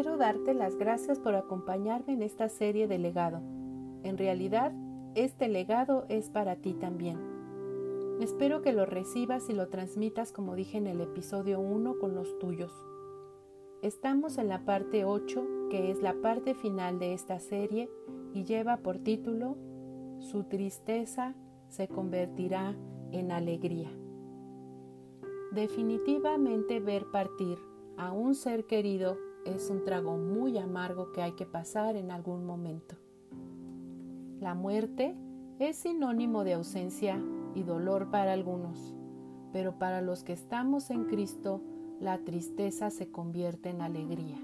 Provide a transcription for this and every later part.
darte las gracias por acompañarme en esta serie de legado. En realidad, este legado es para ti también. Espero que lo recibas y lo transmitas como dije en el episodio 1 con los tuyos. Estamos en la parte 8, que es la parte final de esta serie y lleva por título Su tristeza se convertirá en alegría. Definitivamente ver partir a un ser querido es un trago muy amargo que hay que pasar en algún momento. La muerte es sinónimo de ausencia y dolor para algunos, pero para los que estamos en Cristo, la tristeza se convierte en alegría.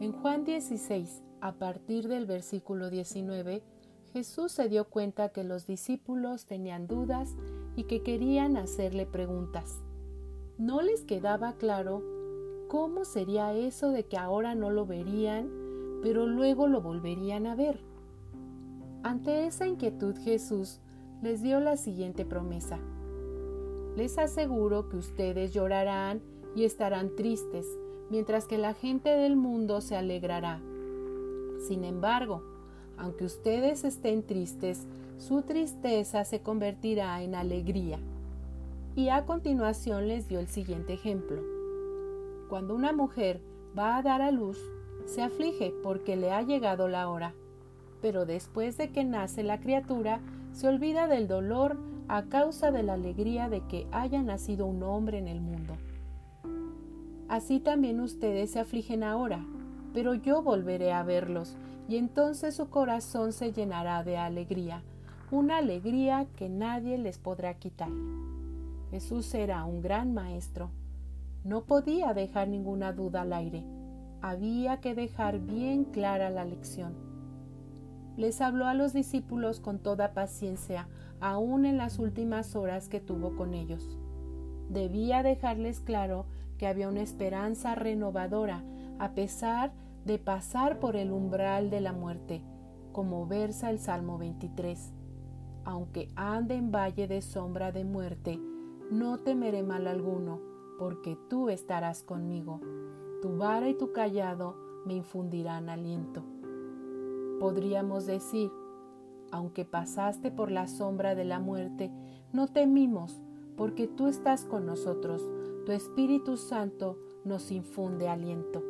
En Juan 16, a partir del versículo 19, Jesús se dio cuenta que los discípulos tenían dudas y que querían hacerle preguntas. No les quedaba claro cómo sería eso de que ahora no lo verían, pero luego lo volverían a ver. Ante esa inquietud Jesús les dio la siguiente promesa. Les aseguro que ustedes llorarán y estarán tristes, mientras que la gente del mundo se alegrará. Sin embargo, aunque ustedes estén tristes, su tristeza se convertirá en alegría y a continuación les dio el siguiente ejemplo. Cuando una mujer va a dar a luz, se aflige porque le ha llegado la hora, pero después de que nace la criatura, se olvida del dolor a causa de la alegría de que haya nacido un hombre en el mundo. Así también ustedes se afligen ahora, pero yo volveré a verlos, y entonces su corazón se llenará de alegría, una alegría que nadie les podrá quitar. Jesús era un gran maestro. No podía dejar ninguna duda al aire. Había que dejar bien clara la lección. Les habló a los discípulos con toda paciencia, aun en las últimas horas que tuvo con ellos. Debía dejarles claro que había una esperanza renovadora, a pesar de pasar por el umbral de la muerte, como versa el Salmo 23. Aunque ande en valle de sombra de muerte, no temeré mal alguno, porque tú estarás conmigo. Tu vara y tu callado me infundirán aliento. Podríamos decir, aunque pasaste por la sombra de la muerte, no temimos, porque tú estás con nosotros, tu Espíritu Santo nos infunde aliento.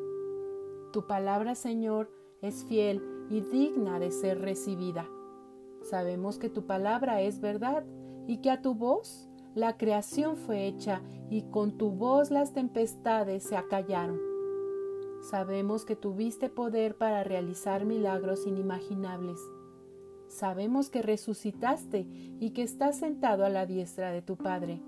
Tu palabra, Señor, es fiel y digna de ser recibida. Sabemos que tu palabra es verdad y que a tu voz la creación fue hecha y con tu voz las tempestades se acallaron. Sabemos que tuviste poder para realizar milagros inimaginables. Sabemos que resucitaste y que estás sentado a la diestra de tu Padre.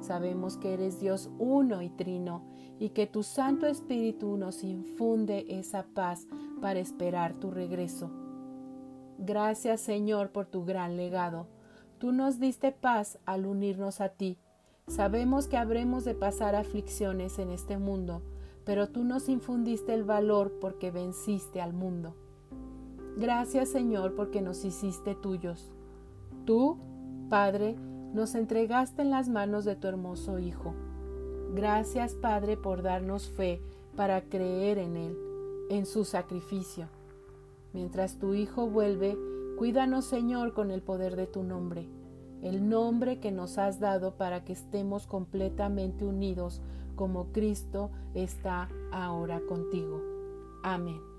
Sabemos que eres Dios uno y trino y que tu Santo Espíritu nos infunde esa paz para esperar tu regreso. Gracias Señor por tu gran legado. Tú nos diste paz al unirnos a ti. Sabemos que habremos de pasar aflicciones en este mundo, pero tú nos infundiste el valor porque venciste al mundo. Gracias Señor porque nos hiciste tuyos. Tú, Padre, nos entregaste en las manos de tu hermoso Hijo. Gracias Padre por darnos fe para creer en Él, en su sacrificio. Mientras tu Hijo vuelve, Cuídanos, Señor, con el poder de tu nombre, el nombre que nos has dado para que estemos completamente unidos como Cristo está ahora contigo. Amén.